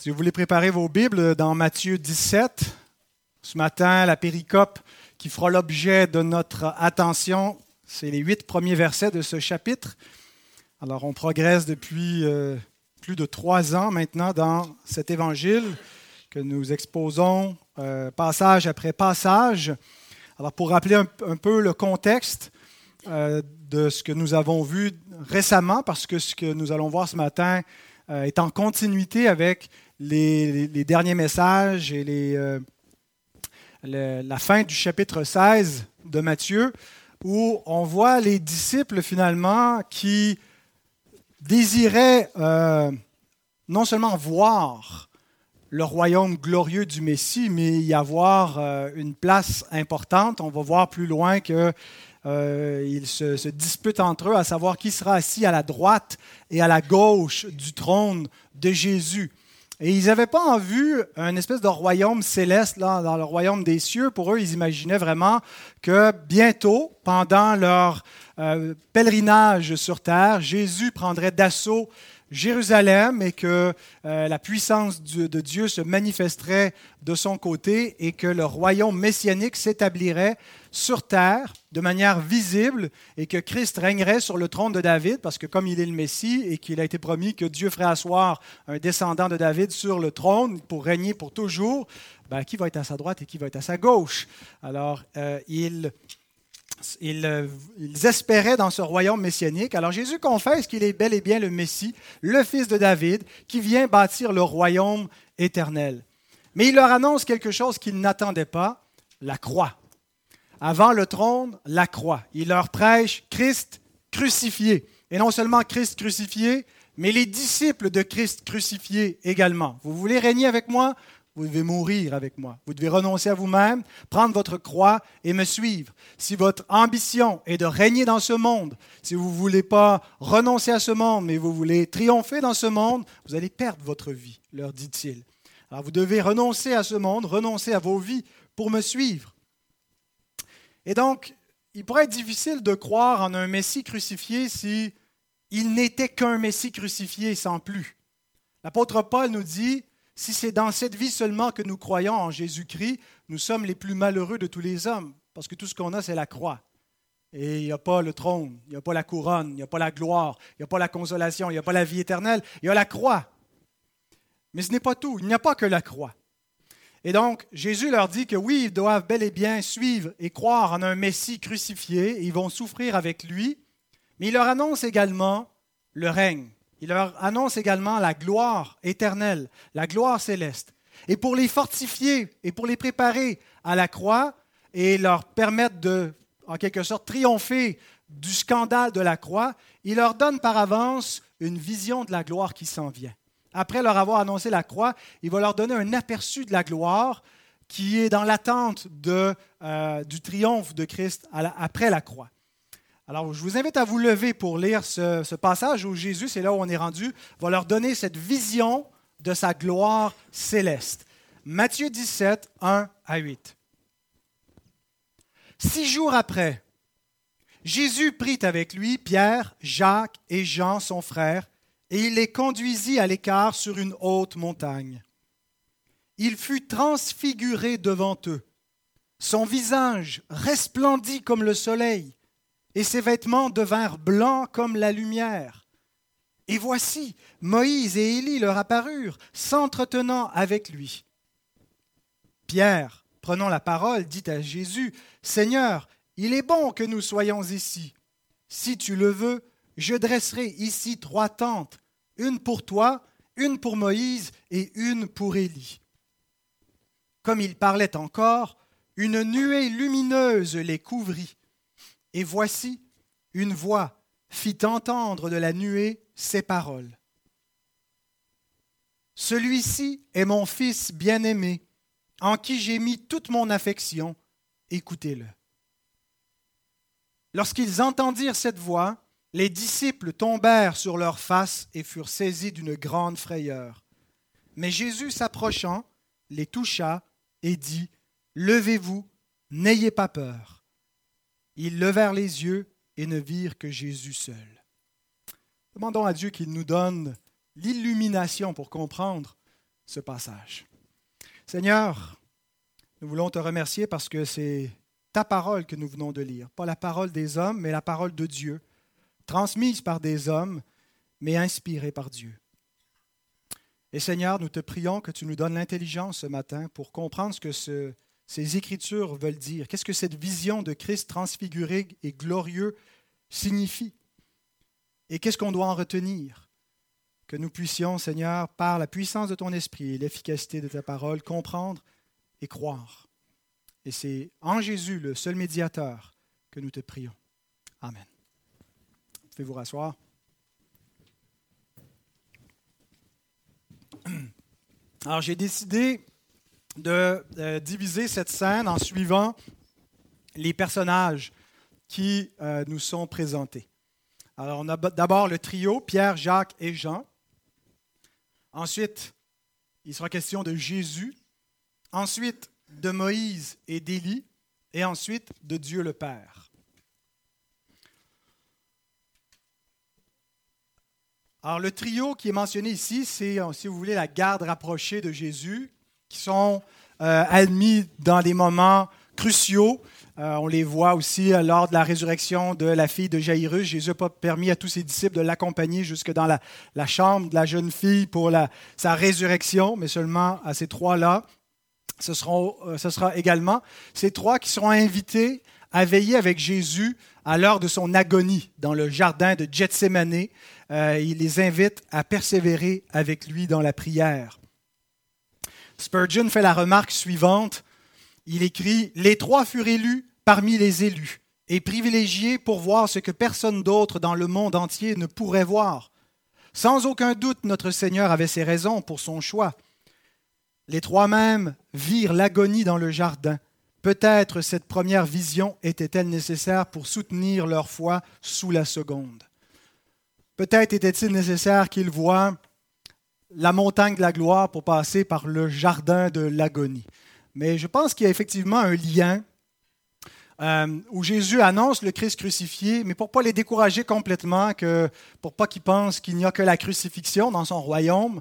Si vous voulez préparer vos Bibles dans Matthieu 17, ce matin, la péricope qui fera l'objet de notre attention, c'est les huit premiers versets de ce chapitre. Alors, on progresse depuis euh, plus de trois ans maintenant dans cet évangile que nous exposons euh, passage après passage. Alors, pour rappeler un, peu le contexte euh, de ce que nous avons vu récemment, parce que ce que nous allons voir ce matin est en continuité avec les, derniers messages et euh, la fin du chapitre 16 de Matthieu, où on voit les disciples finalement qui désiraient euh, non seulement voir le royaume glorieux du Messie, mais y avoir euh, une place importante. On va voir plus loin qu'ils se, se, disputent entre eux à savoir qui sera assis à la droite et à la gauche du trône de Jésus. Et ils n'avaient pas en vue un espèce de royaume céleste là, dans le royaume des cieux. Pour eux, ils imaginaient vraiment que bientôt, pendant leur euh, pèlerinage sur terre, Jésus prendrait d'assaut Jérusalem et que euh, la puissance de Dieu se manifesterait de son côté et que le royaume messianique s'établirait sur terre de manière visible et que Christ régnerait sur le trône de David parce que comme il est le Messie et qu'il a été promis que Dieu ferait asseoir un descendant de David sur le trône pour régner pour toujours, ben, qui va être à sa droite et qui va être à sa gauche? Alors, euh, euh, ils, espéraient dans ce royaume messianique. Alors Jésus confesse qu'il est bel et bien le Messie, le fils de David, qui vient bâtir le royaume éternel. Mais il leur annonce quelque chose qu'ils n'attendaient pas, la croix. Avant le trône, la croix. Il leur prêche Christ crucifié. Et non seulement Christ crucifié, mais les disciples de Christ crucifié également. Vous voulez régner avec moi? Vous devez mourir avec moi. Vous devez renoncer à vous-même, prendre votre croix et me suivre. Si votre ambition est de régner dans ce monde, si vous ne voulez pas renoncer à ce monde, mais vous voulez triompher dans ce monde, vous allez perdre votre vie, leur dit-il. Alors vous devez renoncer à ce monde, renoncer à vos vies pour me suivre. Et donc, il pourrait être difficile de croire en un Messie crucifié si il n'était qu'un Messie crucifié sans plus. L'apôtre Paul nous dit, si c'est dans cette vie seulement que nous croyons en Jésus-Christ, nous sommes les plus malheureux de tous les hommes, parce que tout ce qu'on a, c'est la croix. Et il n'y a pas le trône, il n'y a pas la couronne, il n'y a pas la gloire, il n'y a pas la consolation, il n'y a pas la vie éternelle, il y a la croix. Mais ce n'est pas tout, il n'y a pas que la croix. Et donc, Jésus leur dit que oui, ils doivent bel et bien suivre et croire en un Messie crucifié, ils vont souffrir avec lui, mais il leur annonce également le règne. Il leur annonce également la gloire éternelle, la gloire céleste. Et pour les fortifier et pour les préparer à la croix et leur permettre de, en quelque sorte, triompher du scandale de la croix, il leur donne par avance une vision de la gloire qui s'en vient. Après leur avoir annoncé la croix, il va leur donner un aperçu de la gloire qui est dans l'attente euh, du triomphe de Christ après la croix. Alors, je vous invite à vous lever pour lire ce, passage où Jésus, c'est là où on est rendu, va leur donner cette vision de sa gloire céleste. Matthieu 17, 1 à 8. Six jours après, Jésus prit avec lui Pierre, Jacques et Jean, son frère, et il les conduisit à l'écart sur une haute montagne. Il fut transfiguré devant eux. Son visage resplendit comme le soleil et ses vêtements devinrent blancs comme la lumière. Et voici, Moïse et Élie leur apparurent, s'entretenant avec lui. Pierre, prenant la parole, dit à Jésus, Seigneur, il est bon que nous soyons ici. Si tu le veux, je dresserai ici trois tentes, une pour toi, une pour Moïse et une pour Élie. Comme il parlait encore, une nuée lumineuse les couvrit et voici, une voix fit entendre de la nuée ces paroles. Celui-ci est mon Fils bien-aimé, en qui j'ai mis toute mon affection, écoutez-le. Lorsqu'ils entendirent cette voix, les disciples tombèrent sur leurs faces et furent saisis d'une grande frayeur. Mais Jésus s'approchant, les toucha et dit, Levez-vous, n'ayez pas peur. Ils levèrent les yeux et ne virent que Jésus seul. Demandons à Dieu qu'il nous donne l'illumination pour comprendre ce passage. Seigneur, nous voulons te remercier parce que c'est ta parole que nous venons de lire, pas la parole des hommes, mais la parole de Dieu, transmise par des hommes, mais inspirée par Dieu. Et Seigneur, nous te prions que tu nous donnes l'intelligence ce matin pour comprendre ce que ces Écritures veulent dire. Qu'est-ce que cette vision de Christ transfiguré et glorieux signifie? Et qu'est-ce qu'on doit en retenir? Que nous puissions, Seigneur, par la puissance de ton esprit et l'efficacité de ta parole, comprendre et croire. Et c'est en Jésus, le seul médiateur, que nous te prions. Amen. Vous pouvez vous rasseoir. Alors j'ai décidé de euh, diviser cette scène en suivant les personnages qui euh, nous sont présentés. Alors on a d'abord le trio, Pierre, Jacques et Jean. Ensuite, il sera question de Jésus. Ensuite, de Moïse et d'Élie. Et ensuite, de Dieu le Père. Alors, le trio qui est mentionné ici, c'est, euh, si vous voulez, la garde rapprochée de Jésus, qui sont euh, admis dans des moments cruciaux. Euh, on les voit aussi lors de la résurrection de la fille de Jairus. Jésus n'a pas permis à tous ses disciples de l'accompagner jusque dans la, chambre de la jeune fille pour sa résurrection, mais seulement à ces trois-là. Ce, ce sera également ces trois qui seront invités à veiller avec Jésus à l'heure de son agonie dans le jardin de Gethsemane. Euh, il les invite à persévérer avec lui dans la prière. Spurgeon fait la remarque suivante. Il écrit Les trois furent élus parmi les élus et privilégiés pour voir ce que personne d'autre dans le monde entier ne pourrait voir. Sans aucun doute, notre Seigneur avait ses raisons pour son choix. Les trois mêmes virent l'agonie dans le jardin. Peut-être cette première vision était-elle nécessaire pour soutenir leur foi sous la seconde. Peut-être était-il nécessaire qu'ils voient la montagne de la gloire pour passer par le jardin de l'agonie. Mais je pense qu'il y a effectivement un lien euh, où Jésus annonce le Christ crucifié, mais pour ne pas les décourager complètement, que, pour pas qu'ils pensent qu'il n'y a que la crucifixion dans son royaume,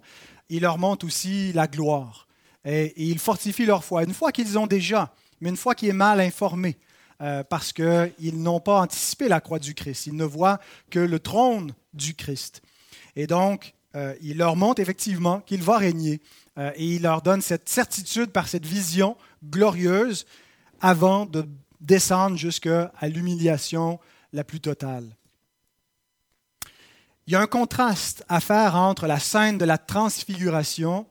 il leur montre aussi la gloire. Et, et il fortifie leur foi. Une fois qu'ils ont déjà, mais une fois qu'ils est mal informé, euh, parce qu'ils n'ont pas anticipé la croix du Christ. Ils ne voient que le trône du Christ. Et donc, euh, il leur montre effectivement qu'il va régner euh, et il leur donne cette certitude par cette vision glorieuse avant de descendre jusqu'à l'humiliation la plus totale. Il y a un contraste à faire entre la scène de la transfiguration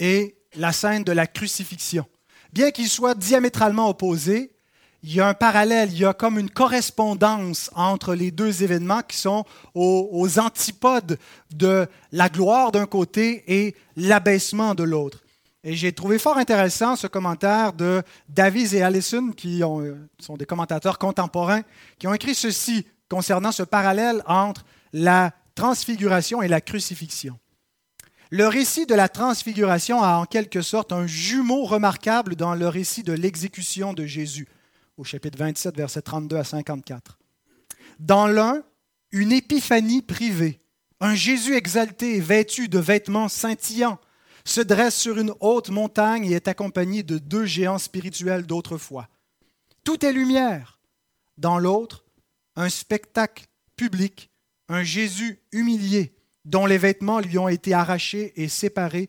et la scène de la crucifixion. Bien qu'ils soient diamétralement opposés, il y a un parallèle, il y a comme une correspondance entre les deux événements qui sont aux, antipodes de la gloire d'un côté et l'abaissement de l'autre. Et j'ai trouvé fort intéressant ce commentaire de Davies et Allison, qui sont des commentateurs contemporains, qui ont écrit ceci concernant ce parallèle entre la transfiguration et la crucifixion. Le récit de la transfiguration a en quelque sorte un jumeau remarquable dans le récit de l'exécution de Jésus au chapitre 27, versets 32 à 54. Dans l'un, une épiphanie privée, un Jésus exalté vêtu de vêtements scintillants se dresse sur une haute montagne et est accompagné de deux géants spirituels d'autrefois. Tout est lumière. Dans l'autre, un spectacle public, un Jésus humilié, dont les vêtements lui ont été arrachés et séparés,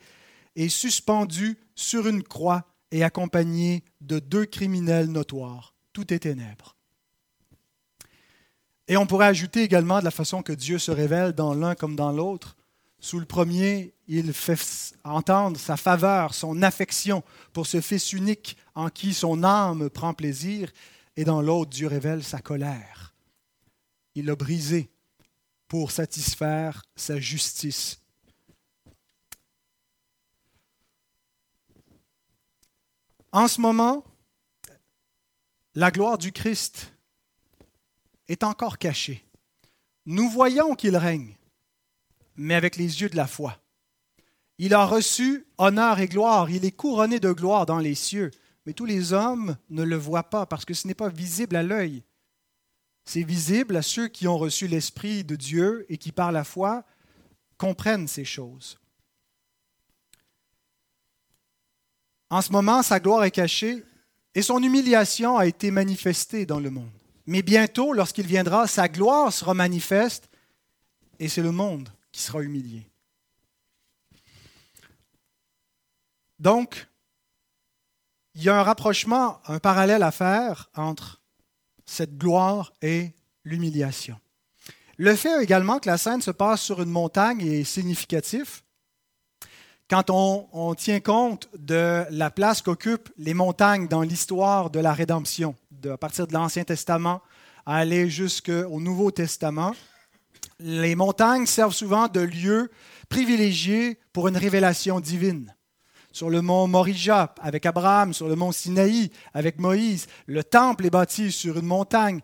et suspendu sur une croix et accompagné de deux criminels notoires tout est ténèbres. Et on pourrait ajouter également de la façon que Dieu se révèle dans l'un comme dans l'autre. Sous le premier, il fait entendre sa faveur, son affection pour ce Fils unique en qui son âme prend plaisir, et dans l'autre, Dieu révèle sa colère. Il l'a brisé pour satisfaire sa justice. En ce moment, la gloire du Christ est encore cachée. Nous voyons qu'il règne, mais avec les yeux de la foi. Il a reçu honneur et gloire, il est couronné de gloire dans les cieux, mais tous les hommes ne le voient pas parce que ce n'est pas visible à l'œil. C'est visible à ceux qui ont reçu l'Esprit de Dieu et qui, par la foi, comprennent ces choses. En ce moment, sa gloire est cachée et son humiliation a été manifestée dans le monde. Mais bientôt, lorsqu'il viendra, sa gloire sera manifeste et c'est le monde qui sera humilié. Donc, il y a un rapprochement, un parallèle à faire entre cette gloire et l'humiliation. Le fait également que la scène se passe sur une montagne est significatif. Quand on, tient compte de la place qu'occupent les montagnes dans l'histoire de la rédemption, à partir de l'Ancien Testament à aller jusqu'au Nouveau Testament, les montagnes servent souvent de lieu privilégié pour une révélation divine sur le mont Morija avec Abraham, sur le mont Sinaï avec Moïse. Le temple est bâti sur une montagne.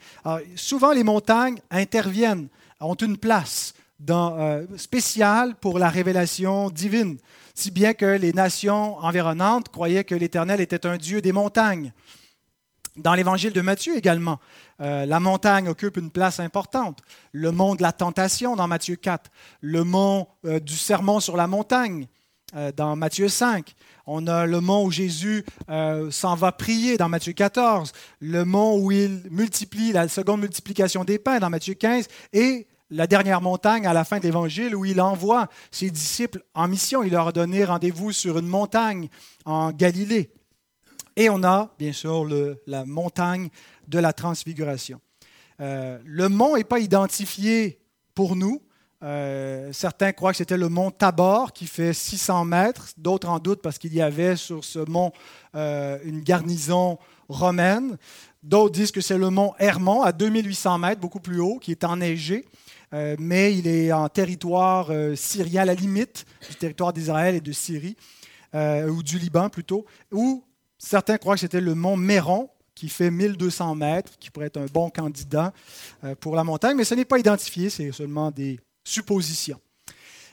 souvent, les montagnes interviennent, ont une place euh, spéciale pour la révélation divine, si bien que les nations environnantes croyaient que l'Éternel était un Dieu des montagnes. Dans l'évangile de Matthieu également, euh, la montagne occupe une place importante. Le mont de la tentation dans Matthieu 4, le mont euh, du sermon sur la montagne, dans Matthieu 5. On a le mont où Jésus euh, s'en va prier dans Matthieu 14, le mont où il multiplie la seconde multiplication des pains dans Matthieu 15 et la dernière montagne à la fin de l'Évangile où il envoie ses disciples en mission. Il leur a donné rendez-vous sur une montagne en Galilée. Et on a, bien sûr, la montagne de la transfiguration. Euh, le mont n'est pas identifié pour nous, euh, certains croient que c'était le mont Tabor qui fait 600 mètres, d'autres en doutent parce qu'il y avait sur ce mont euh, une garnison romaine. D'autres disent que c'est le mont Hermon à 2800 mètres, beaucoup plus haut, qui est enneigé, euh, mais il est en territoire syrien, à la limite du territoire d'Israël et de Syrie, ou du Liban plutôt, ou certains croient que c'était le mont Méron, qui fait 1200 mètres, qui pourrait être un bon candidat pour la montagne, mais ce n'est pas identifié, c'est seulement des supposition.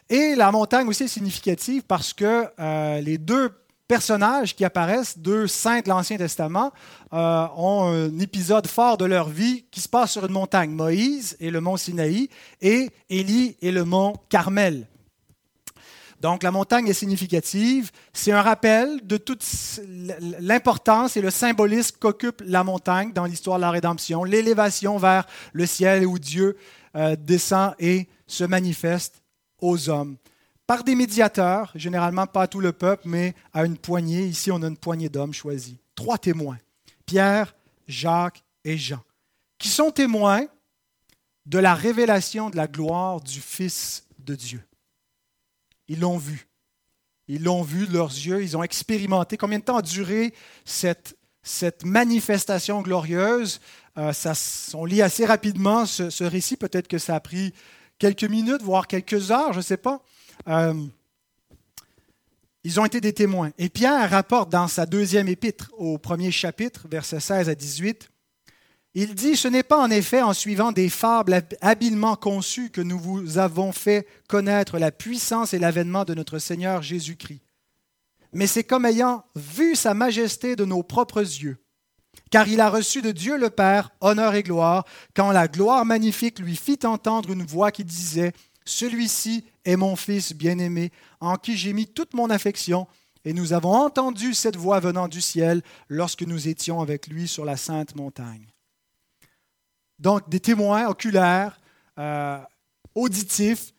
Et la montagne aussi est significative parce que euh, les deux personnages qui apparaissent, deux saints de l'Ancien Testament, euh, ont un épisode fort de leur vie qui se passe sur une montagne, Moïse et le mont Sinaï, et Élie et le mont Carmel. Donc la montagne est significative. C'est un rappel de toute l'importance et le symbolisme qu'occupe la montagne dans l'histoire de la rédemption, l'élévation vers le ciel où Dieu euh, descend et se manifeste aux hommes par des médiateurs, généralement pas à tout le peuple, mais à une poignée. Ici, on a une poignée d'hommes choisis. Trois témoins, Pierre, Jacques et Jean, qui sont témoins de la révélation de la gloire du Fils de Dieu. Ils l'ont vu. Ils l'ont vu de leurs yeux, ils ont expérimenté. Combien de temps a duré cette, cette manifestation glorieuse? Euh, ça, On lit assez rapidement ce, ce récit. Peut-être que ça a pris quelques minutes, voire quelques heures, je ne sais pas. Euh, ils ont été des témoins. Et Pierre rapporte dans sa deuxième épître, au premier chapitre, versets 16 à 18, il dit, Ce n'est pas en effet en suivant des fables habilement conçues que nous vous avons fait connaître la puissance et l'avènement de notre Seigneur Jésus-Christ, mais c'est comme ayant vu sa majesté de nos propres yeux car il a reçu de Dieu le Père honneur et gloire, quand la gloire magnifique lui fit entendre une voix qui disait, Celui-ci est mon Fils bien-aimé, en qui j'ai mis toute mon affection, et nous avons entendu cette voix venant du ciel lorsque nous étions avec lui sur la sainte montagne. Donc des témoins oculaires, euh, auditifs,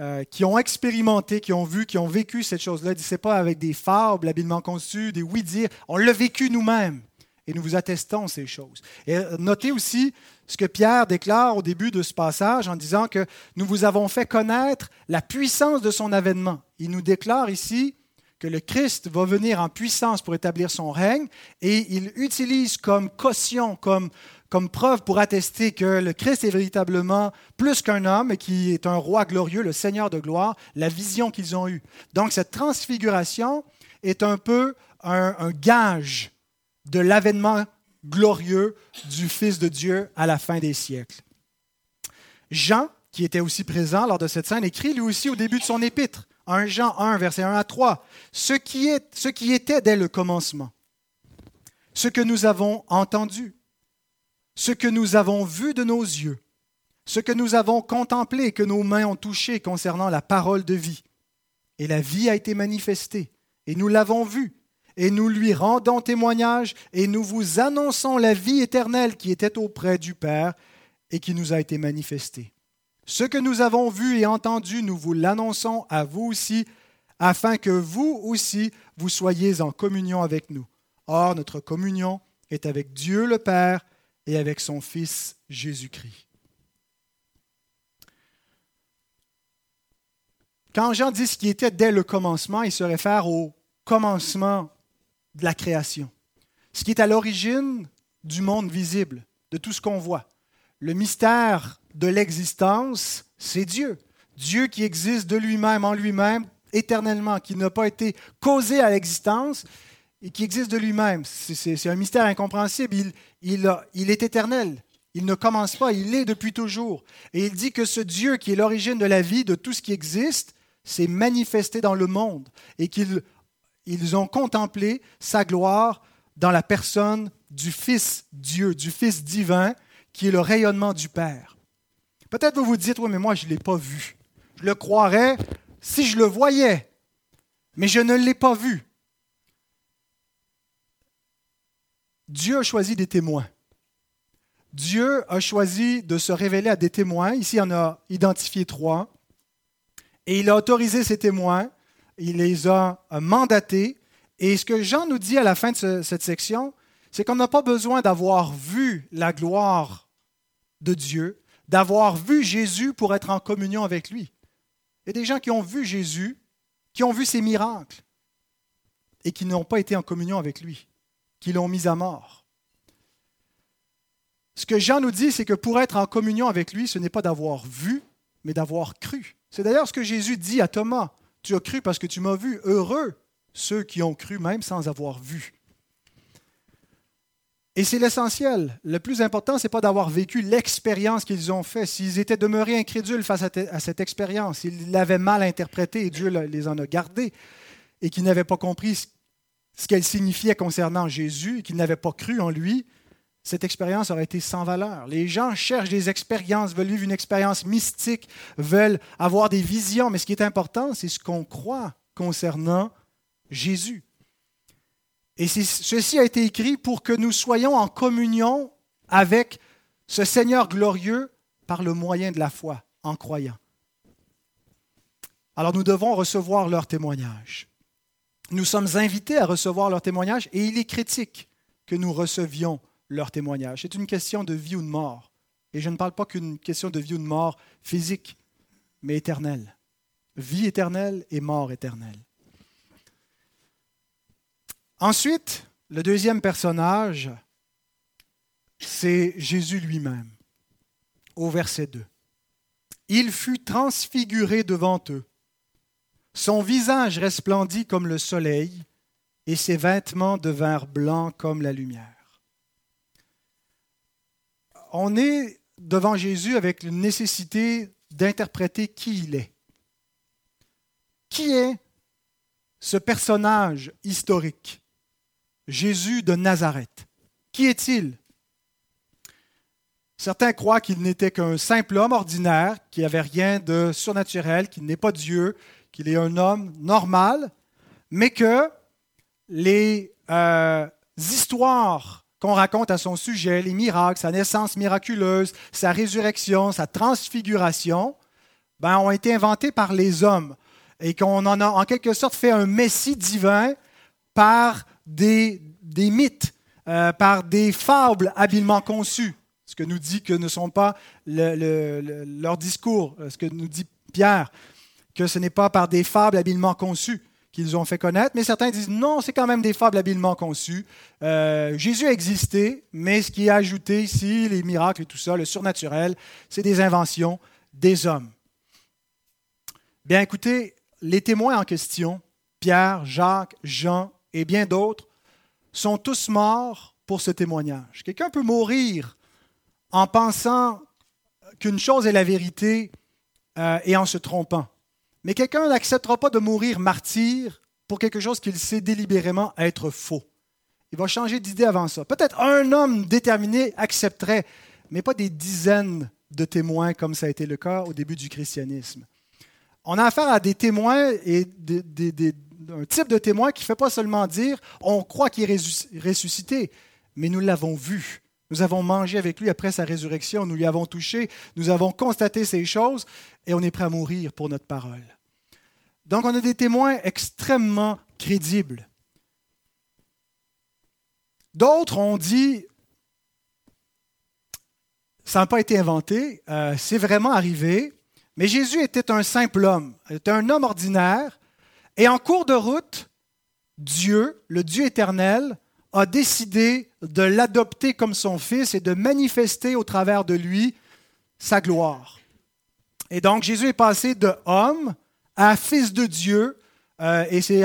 euh, qui ont expérimenté, qui ont vu, qui ont vécu cette chose-là. Ce n'est pas avec des fables habilement conçues, des oui-dire. On l'a vécu nous-mêmes et nous vous attestons ces choses. Et notez aussi ce que Pierre déclare au début de ce passage en disant que nous vous avons fait connaître la puissance de son avènement. Il nous déclare ici que le Christ va venir en puissance pour établir son règne et il utilise comme caution, comme, comme preuve pour attester que le Christ est véritablement plus qu'un homme et qui est un roi glorieux, le Seigneur de gloire, la vision qu'ils ont eue. Donc cette transfiguration est un peu un gage de l'avènement glorieux du Fils de Dieu à la fin des siècles. Jean, qui était aussi présent lors de cette scène, écrit lui aussi au début de son épître, 1 Jean 1, verset 1 à 3, ce qui, est, ce qui était dès le commencement, ce que nous avons entendu, ce que nous avons vu de nos yeux, ce que nous avons contemplé et que nos mains ont touché concernant la parole de vie. Et la vie a été manifestée, et nous l'avons vue et nous lui rendons témoignage, et nous vous annonçons la vie éternelle qui était auprès du Père et qui nous a été manifestée. Ce que nous avons vu et entendu, nous vous l'annonçons à vous aussi, afin que vous aussi, vous soyez en communion avec nous. Or, notre communion est avec Dieu le Père et avec son Fils Jésus-Christ. Quand Jean dit ce qui était dès le commencement, il se réfère au commencement de la création. Ce qui est à l'origine du monde visible, de tout ce qu'on voit. Le mystère de l'existence, c'est Dieu. Dieu qui existe de lui-même, en lui-même, éternellement, qui n'a pas été causé à l'existence et qui existe de lui-même. C'est un mystère incompréhensible. Il, il est éternel. Il ne commence pas, il est depuis toujours. Et il dit que ce Dieu qui est l'origine de la vie, de tout ce qui existe, s'est manifesté dans le monde et qu'ils ils ont contemplé sa gloire dans la personne du Fils Dieu, du Fils divin, qui est le rayonnement du Père. Peut-être vous vous dites, oui, mais moi, je ne l'ai pas vu. Je le croirais si je le voyais, mais je ne l'ai pas vu. Dieu a choisi des témoins. Dieu a choisi de se révéler à des témoins. Ici, on a identifié trois. Et il a autorisé ces témoins, il les a mandatés. Et ce que Jean nous dit à la fin de cette section, c'est qu'on n'a pas besoin d'avoir vu la gloire de Dieu, d'avoir vu Jésus pour être en communion avec lui. Il y a des gens qui ont vu Jésus, qui ont vu ses miracles, et qui n'ont pas été en communion avec lui, qui l'ont mis à mort. Ce que Jean nous dit, c'est que pour être en communion avec lui, ce n'est pas d'avoir vu, mais d'avoir cru. C'est d'ailleurs ce que Jésus dit à Thomas. Tu as cru parce que tu m'as vu. Heureux ceux qui ont cru même sans avoir vu. Et c'est l'essentiel. Le plus important, ce n'est pas d'avoir vécu l'expérience qu'ils ont faite. S'ils étaient demeurés incrédules face à, cette expérience, s'ils l'avaient mal interprétée et Dieu les en a gardés, et qu'ils n'avaient pas compris ce qu'elle signifiait concernant Jésus, et qu'ils n'avaient pas cru en lui, cette expérience aurait été sans valeur. Les gens cherchent des expériences, veulent vivre une expérience mystique, veulent avoir des visions, mais ce qui est important, c'est ce qu'on croit concernant Jésus. Et ceci a été écrit pour que nous soyons en communion avec ce Seigneur glorieux par le moyen de la foi, en croyant. Alors nous devons recevoir leur témoignage. Nous sommes invités à recevoir leur témoignage et il est critique que nous recevions témoignage. C'est une question de vie ou de mort. Et je ne parle pas qu'une question de vie ou de mort physique, mais éternelle. Vie éternelle et mort éternelle. Ensuite, le deuxième personnage, c'est Jésus lui-même, au verset 2. Il fut transfiguré devant eux. Son visage resplendit comme le soleil, et ses vêtements devinrent blancs comme la lumière on est devant Jésus avec une nécessité d'interpréter qui il est. Qui est ce personnage historique, Jésus de Nazareth. Qui est-il? Certains croient qu'il n'était qu'un simple homme ordinaire, qui n'avait rien de surnaturel, qu'il n'est pas Dieu, qu'il est un homme normal, mais que les euh, histoires qu'on raconte à son sujet, les miracles, sa naissance miraculeuse, sa résurrection, sa transfiguration, ben, ont été inventés par les hommes et qu'on en a en quelque sorte fait un messie divin par des, des mythes, euh, par des fables habilement conçues. Ce que nous dit que ne sont pas leurs discours, euh, ce que nous dit Pierre, que ce n'est pas par des fables habilement conçues qu'ils ont fait connaître, mais certains disent non, c'est quand même des fables habilement conçues. Euh, Jésus a existé, mais ce qui est ajouté ici, les miracles et tout ça, le surnaturel, c'est des inventions des hommes. Bien écoutez, les témoins en question, Pierre, Jacques, Jean et bien d'autres, sont tous morts pour ce témoignage. Quelqu'un peut mourir en pensant qu'une chose est la vérité euh, et en se trompant. Mais quelqu'un n'acceptera pas de mourir martyr pour quelque chose qu'il sait délibérément être faux. Il va changer d'idée avant ça. Peut-être un homme déterminé accepterait, mais pas des dizaines de témoins comme ça a été le cas au début du christianisme. On a affaire à des témoins et un type de témoin qui ne fait pas seulement dire on croit qu'il est ressuscité, mais nous l'avons vu. Nous avons mangé avec lui après sa résurrection, nous lui avons touché, nous avons constaté ces choses et on est prêt à mourir pour notre parole. Donc on a des témoins extrêmement crédibles. D'autres ont dit, ça n'a pas été inventé, euh, c'est vraiment arrivé, mais Jésus était un simple homme, était un homme ordinaire, et en cours de route, Dieu, le Dieu éternel, a décidé de l'adopter comme son fils et de manifester au travers de lui sa gloire. Et donc Jésus est passé de homme à fils de Dieu, euh, et c'est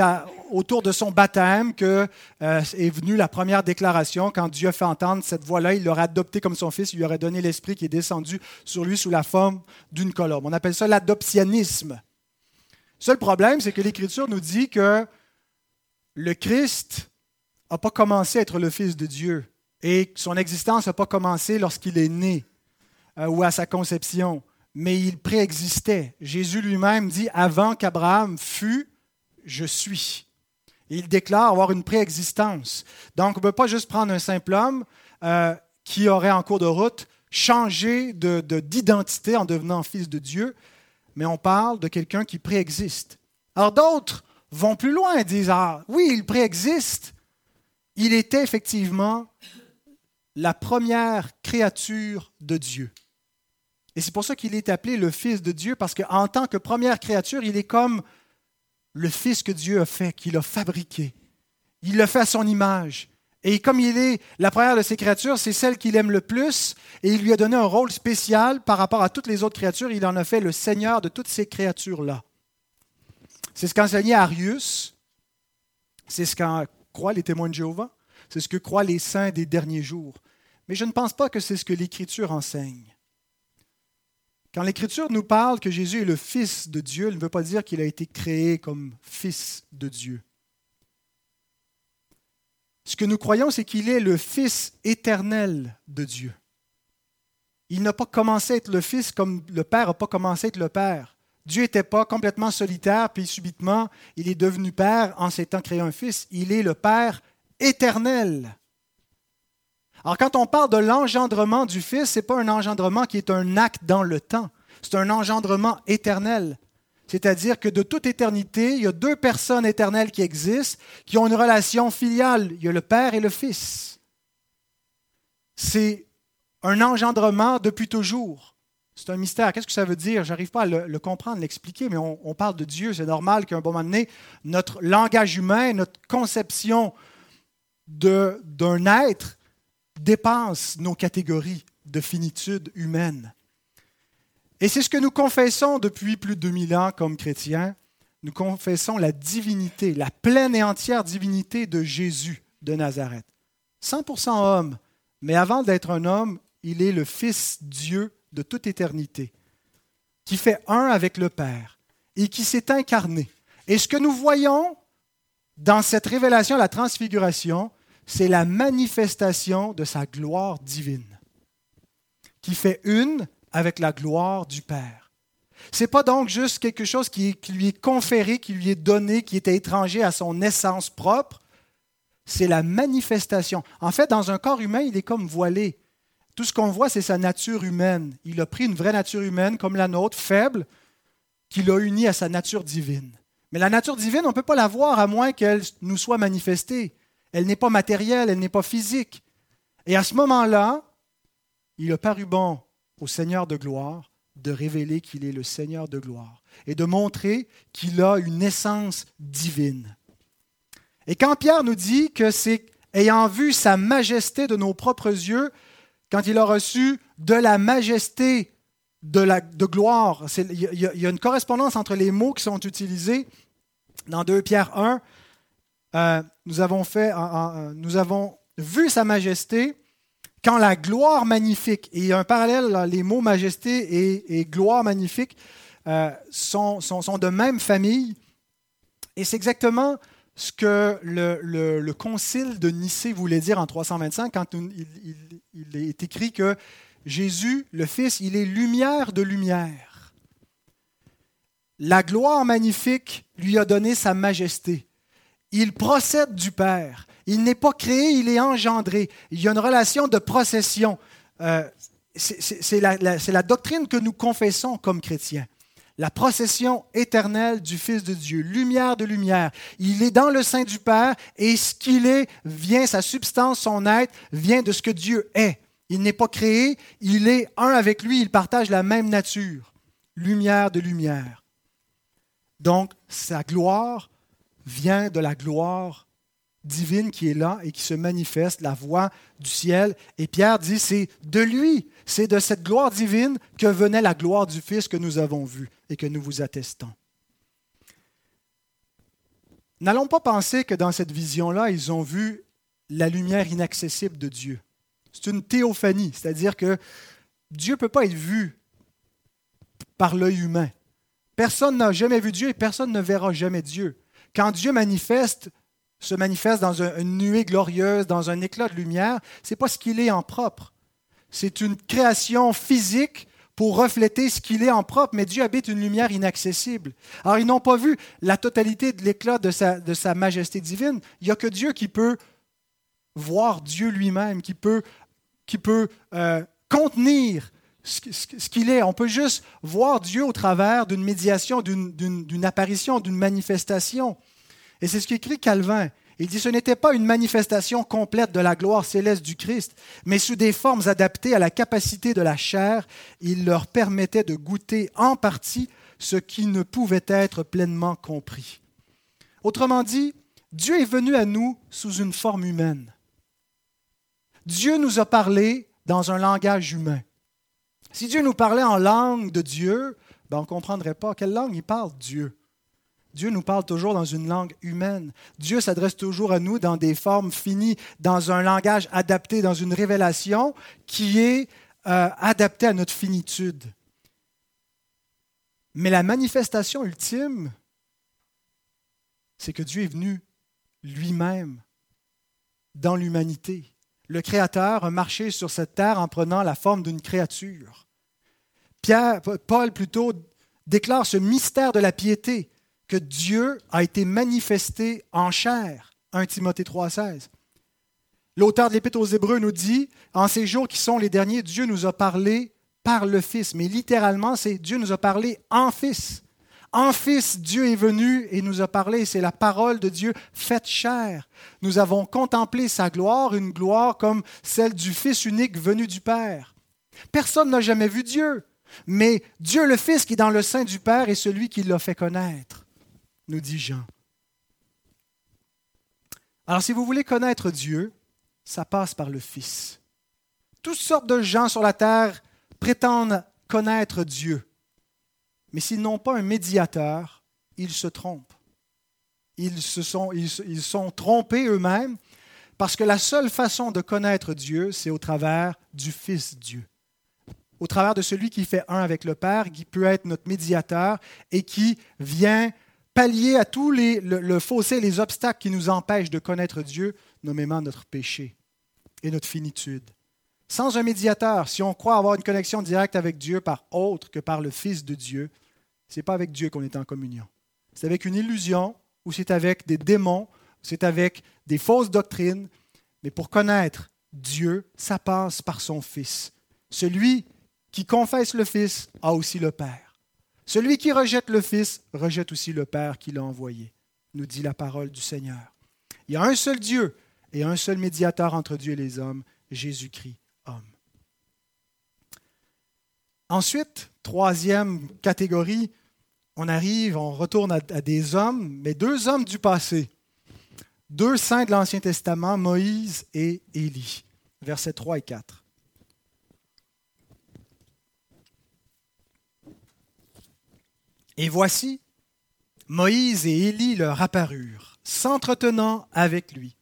autour de son baptême que euh, est venue la première déclaration. Quand Dieu fait entendre cette voix-là, il l'aurait adopté comme son fils, il lui aurait donné l'esprit qui est descendu sur lui sous la forme d'une colombe. On appelle ça l'adoptionnisme. Seul problème, c'est que l'Écriture nous dit que le Christ n'a pas commencé à être le Fils de Dieu et son existence n'a pas commencé lorsqu'il est né euh, ou à sa conception, mais il préexistait. Jésus lui-même dit, avant qu'Abraham fût, je suis. il déclare avoir une préexistence. Donc, on ne peut pas juste prendre un simple homme euh, qui aurait en cours de route changé d'identité de, en devenant fils de Dieu, mais on parle de quelqu'un qui préexiste. Alors d'autres vont plus loin et disent, ah oui, il préexiste. Il était effectivement la première créature de Dieu. Et c'est pour ça qu'il est appelé le Fils de Dieu, parce qu'en tant que première créature, il est comme le Fils que Dieu a fait, qu'il a fabriqué. Il l'a fait à son image. Et comme il est la première de ses créatures, c'est celle qu'il aime le plus, et il lui a donné un rôle spécial par rapport à toutes les autres créatures. Il en a fait le Seigneur de toutes ces créatures-là. C'est ce qu'enseignait Arius, c'est ce qu'en les témoins de Jéhovah, c'est ce que croient les saints des derniers jours. Mais je ne pense pas que c'est ce que l'Écriture enseigne. Quand l'Écriture nous parle que Jésus est le Fils de Dieu, elle ne veut pas dire qu'il a été créé comme Fils de Dieu. Ce que nous croyons, c'est qu'il est le Fils éternel de Dieu. Il n'a pas commencé à être le Fils comme le Père n'a pas commencé à être le Père. Dieu n'était pas complètement solitaire, puis subitement, il est devenu Père en s'étant créé un Fils. Il est le Père éternel. Alors quand on parle de l'engendrement du Fils, ce n'est pas un engendrement qui est un acte dans le temps, c'est un engendrement éternel. C'est-à-dire que de toute éternité, il y a deux personnes éternelles qui existent, qui ont une relation filiale. Il y a le Père et le Fils. C'est un engendrement depuis toujours. C'est un mystère. Qu'est-ce que ça veut dire? Je n'arrive pas à le, comprendre, l'expliquer, mais on, parle de Dieu. C'est normal qu'à un moment donné, notre langage humain, notre conception d'un être dépasse nos catégories de finitude humaine. Et c'est ce que nous confessons depuis plus de 2000 ans comme chrétiens. Nous confessons la divinité, la pleine et entière divinité de Jésus de Nazareth. 100% homme, mais avant d'être un homme, il est le Fils Dieu de toute éternité, qui fait un avec le Père et qui s'est incarné. Et ce que nous voyons dans cette révélation, la transfiguration, c'est la manifestation de sa gloire divine, qui fait une avec la gloire du Père. Ce n'est pas donc juste quelque chose qui, lui est conféré, qui lui est donné, qui était étranger à son essence propre. C'est la manifestation. En fait, dans un corps humain, il est comme voilé. Tout ce qu'on voit, c'est sa nature humaine. Il a pris une vraie nature humaine comme la nôtre, faible, qu'il a unie à sa nature divine. Mais la nature divine, on ne peut pas la voir à moins qu'elle nous soit manifestée. Elle n'est pas matérielle, elle n'est pas physique. Et à ce moment-là, il a paru bon au Seigneur de gloire de révéler qu'il est le Seigneur de gloire et de montrer qu'il a une essence divine. Et quand Pierre nous dit que c'est ayant vu sa majesté de nos propres yeux, quand il a reçu de la majesté de, la, gloire, il y, a une correspondance entre les mots qui sont utilisés dans 2 Pierre 1 euh, nous, avons fait, nous avons vu sa majesté quand la gloire magnifique, et il y a un parallèle, les mots majesté et, gloire magnifique euh, sont, de même famille, et c'est exactement ce que le, le, concile de Nicée voulait dire en 325 quand il, est écrit que Jésus, le Fils, il est lumière de lumière. La gloire magnifique lui a donné sa majesté. Il procède du Père. Il n'est pas créé, il est engendré. Il y a une relation de procession. Euh, c'est la doctrine que nous confessons comme chrétiens la procession éternelle du Fils de Dieu, lumière de lumière. Il est dans le sein du Père et ce qu'il est vient, sa substance, son être, vient de ce que Dieu est. Il n'est pas créé, il est un avec lui, il partage la même nature. Lumière de lumière. Donc, sa gloire vient de la gloire divine qui est là et qui se manifeste, la voix du ciel. Et Pierre dit, c'est de lui, c'est de cette gloire divine que venait la gloire du Fils que nous avons vu et que nous vous attestons. N'allons pas penser que dans cette vision-là, ils ont vu la lumière inaccessible de Dieu. C'est une théophanie, c'est-à-dire que Dieu ne peut pas être vu par l'œil humain. Personne n'a jamais vu Dieu et personne ne verra jamais Dieu. Quand Dieu manifeste, se manifeste dans une nuée glorieuse, dans un éclat de lumière, ce n'est pas ce qu'il est en propre. C'est une création physique pour refléter ce qu'il est en propre, mais Dieu habite une lumière inaccessible. Alors, ils n'ont pas vu la totalité de l'éclat de sa, de sa majesté divine. Il n'y a que Dieu qui peut voir Dieu lui-même, qui peut, qui peut euh, contenir ce, qu'il est. On peut juste voir Dieu au travers d'une médiation, d'une apparition, d'une manifestation. Et c'est ce qu'écrit Calvin. Il dit ce n'était pas une manifestation complète de la gloire céleste du Christ, mais sous des formes adaptées à la capacité de la chair, il leur permettait de goûter en partie ce qui ne pouvait être pleinement compris. Autrement dit, Dieu est venu à nous sous une forme humaine. Dieu nous a parlé dans un langage humain. Si Dieu nous parlait en langue de Dieu, ben on ne comprendrait pas quelle langue il parle, Dieu. Dieu nous parle toujours dans une langue humaine. Dieu s'adresse toujours à nous dans des formes finies, dans un langage adapté, dans une révélation qui est euh, adaptée à notre finitude. Mais la manifestation ultime, c'est que Dieu est venu lui-même dans l'humanité. Le Créateur a marché sur cette terre en prenant la forme d'une créature. Pierre, Paul plutôt déclare ce mystère de la piété que Dieu a été manifesté en chair. 1 Timothée 3,16. L'auteur de l'Épître aux Hébreux nous dit En ces jours qui sont les derniers, Dieu nous a parlé par le Fils. Mais littéralement, c'est Dieu nous a parlé en Fils. En Fils, Dieu est venu et nous a parlé. C'est la parole de Dieu faite chair. Nous avons contemplé sa gloire, une gloire comme celle du Fils unique venu du Père. Personne n'a jamais vu Dieu, mais Dieu le Fils qui est dans le sein du Père est celui qui l'a fait connaître nous dit Jean. Alors si vous voulez connaître Dieu, ça passe par le Fils. Toutes sortes de gens sur la terre prétendent connaître Dieu. Mais s'ils n'ont pas un médiateur, ils se trompent. Ils se sont, sont trompés eux-mêmes parce que la seule façon de connaître Dieu, c'est au travers du Fils Dieu. Au travers de celui qui fait un avec le Père, qui peut être notre médiateur et qui vient pallier à tous les, le, fossé, les obstacles qui nous empêchent de connaître Dieu, nommément notre péché et notre finitude. Sans un médiateur, si on croit avoir une connexion directe avec Dieu par autre que par le Fils de Dieu, ce n'est pas avec Dieu qu'on est en communion. C'est avec une illusion ou c'est avec des démons, c'est avec des fausses doctrines. Mais pour connaître Dieu, ça passe par son Fils. Celui qui confesse le Fils a aussi le Père. Celui qui rejette le Fils rejette aussi le Père qui l'a envoyé, nous dit la parole du Seigneur. Il y a un seul Dieu et un seul médiateur entre Dieu et les hommes, Jésus-Christ, homme. Ensuite, troisième catégorie, on arrive, on retourne à, des hommes, mais deux hommes du passé. Deux saints de l'Ancien Testament, Moïse et Élie. Versets 3 et 4. Et voici, Moïse et Élie leur apparurent, s'entretenant avec lui.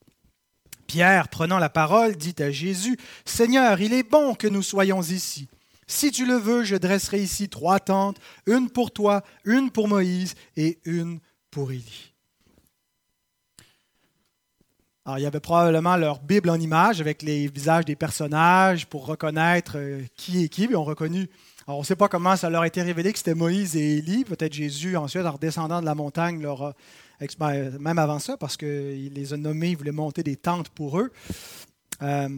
Pierre, prenant la parole, dit à Jésus, Seigneur, il est bon que nous soyons ici. Si tu le veux, je dresserai ici trois tentes, une pour toi, une pour Moïse et une pour Élie. Alors, il y avait probablement leur Bible en image avec les visages des personnages pour reconnaître euh, qui est qui. Ils ont reconnu Alors, on ne sait pas comment ça leur a été révélé que c'était Moïse et Élie. Peut-être Jésus, ensuite, en redescendant de la montagne, ben, même avant ça, parce qu'il les a nommés, il voulait monter des tentes pour eux. Euh,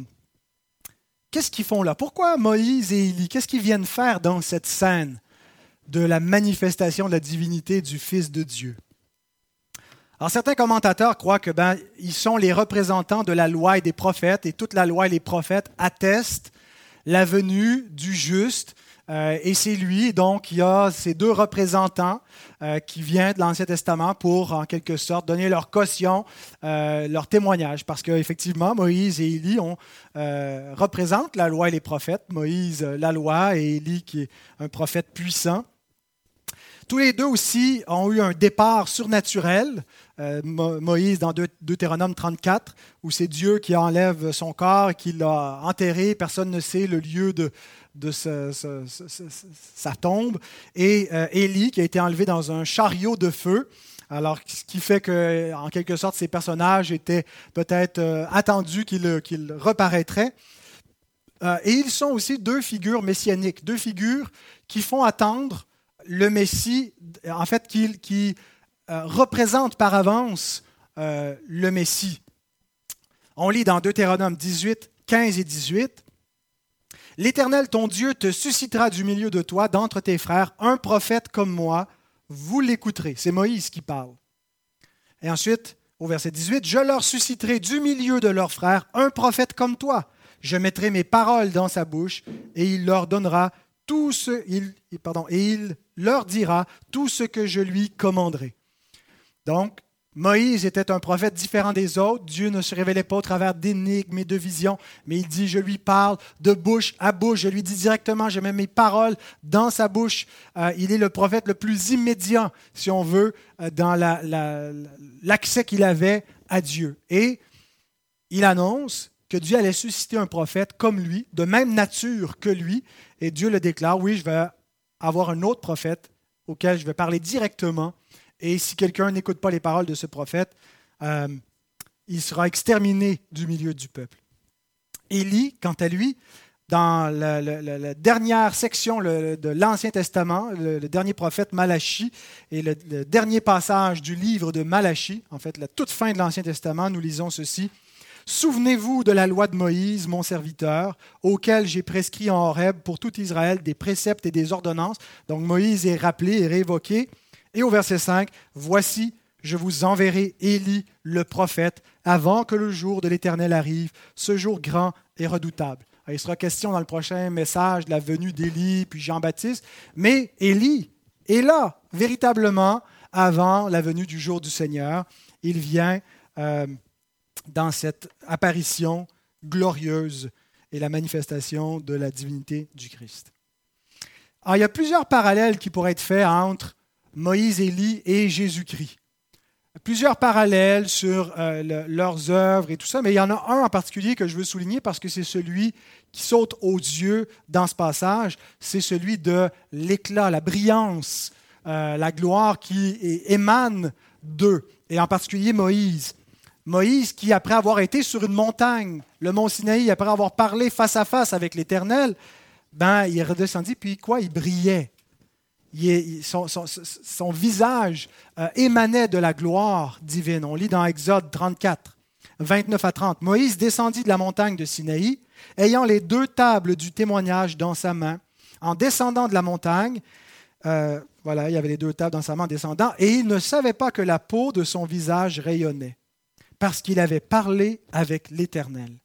qu'est-ce qu'ils font là? Pourquoi Moïse et Élie? Qu'est-ce qu'ils viennent faire dans cette scène de la manifestation de la divinité du Fils de Dieu? Alors, certains commentateurs croient que ben, ils sont les représentants de la loi et des prophètes, et toute la loi et les prophètes attestent la venue du juste. Euh, et c'est lui, donc, il a ces deux représentants euh, qui viennent de l'Ancien Testament pour, en quelque sorte, donner leur caution, euh, leur témoignage. Parce qu'effectivement, Moïse et Élie représentent la loi et les prophètes. Moïse, la loi, et Élie, qui est un prophète puissant. Tous les deux aussi ont eu un départ surnaturel. Moïse dans Deutéronome 34, où c'est Dieu qui enlève son corps, qui l'a enterré. Personne ne sait le lieu de, sa, tombe. Et euh, Élie, qui a été enlevé dans un chariot de feu. Alors, ce qui fait que, en quelque sorte, ces personnages étaient peut-être euh, attendus qu'ils reparaîtraient. et ils sont aussi deux figures messianiques, deux figures qui font attendre le Messie, en fait, qui, euh, représente par avance euh, le Messie. On lit dans Deutéronome 18, 15 et 18. L'Éternel, ton Dieu, te suscitera du milieu de toi, d'entre tes frères, un prophète comme moi. Vous l'écouterez. C'est Moïse qui parle. Et ensuite, au verset 18, Je leur susciterai du milieu de leurs frères un prophète comme toi. Je mettrai mes paroles dans sa bouche et il leur donnera tout ce, il, et il leur dira tout ce que je lui commanderai. Donc, Moïse était un prophète différent des autres. Dieu ne se révélait pas au travers d'énigmes et de visions, mais il dit, je lui parle de bouche à bouche, je lui dis directement, je mets mes paroles dans sa bouche. Euh, il est le prophète le plus immédiat, si on veut, euh, dans l'accès qu'il avait à Dieu. Et il annonce que Dieu allait susciter un prophète comme lui, de même nature que lui, et Dieu le déclare, oui, je vais avoir un autre prophète auquel je vais parler directement, et si quelqu'un n'écoute pas les paroles de ce prophète, euh, il sera exterminé du milieu du peuple. Élie, quant à lui, dans la, dernière section de l'Ancien Testament, le, dernier prophète Malachie, et le, dernier passage du livre de Malachie, en fait la toute fin de l'Ancien Testament, nous lisons ceci. Souvenez-vous de la loi de Moïse, mon serviteur, auquel j'ai prescrit en Horeb pour tout Israël des préceptes et des ordonnances. Donc Moïse est rappelé et réévoqué. Et au verset 5, Voici, je vous enverrai Élie, le prophète, avant que le jour de l'Éternel arrive, ce jour grand et redoutable. il sera question dans le prochain message de la venue d'Élie, puis Jean-Baptiste, mais Élie est là, véritablement, avant la venue du jour du Seigneur. Il vient euh, dans cette apparition glorieuse et la manifestation de la divinité du Christ. Alors, il y a plusieurs parallèles qui pourraient être faits entre Moïse, Élie et Jésus-Christ. Plusieurs parallèles sur euh, leurs œuvres et tout ça, mais il y en a un en particulier que je veux souligner parce que c'est celui qui saute aux yeux dans ce passage, c'est celui de l'éclat, la brillance, euh, la gloire qui émane d'eux, et en particulier Moïse. Moïse qui, après avoir été sur une montagne, le mont Sinaï, après avoir parlé face à face avec l'Éternel, ben, il est redescendu, puis quoi? Il brillait son, visage euh, émanait de la gloire divine. On lit dans Exode 34, 29 à 30. Moïse descendit de la montagne de Sinaï, ayant les deux tables du témoignage dans sa main. En descendant de la montagne, euh, voilà, il y avait les deux tables dans sa main en descendant, et il ne savait pas que la peau de son visage rayonnait, parce qu'il avait parlé avec l'Éternel.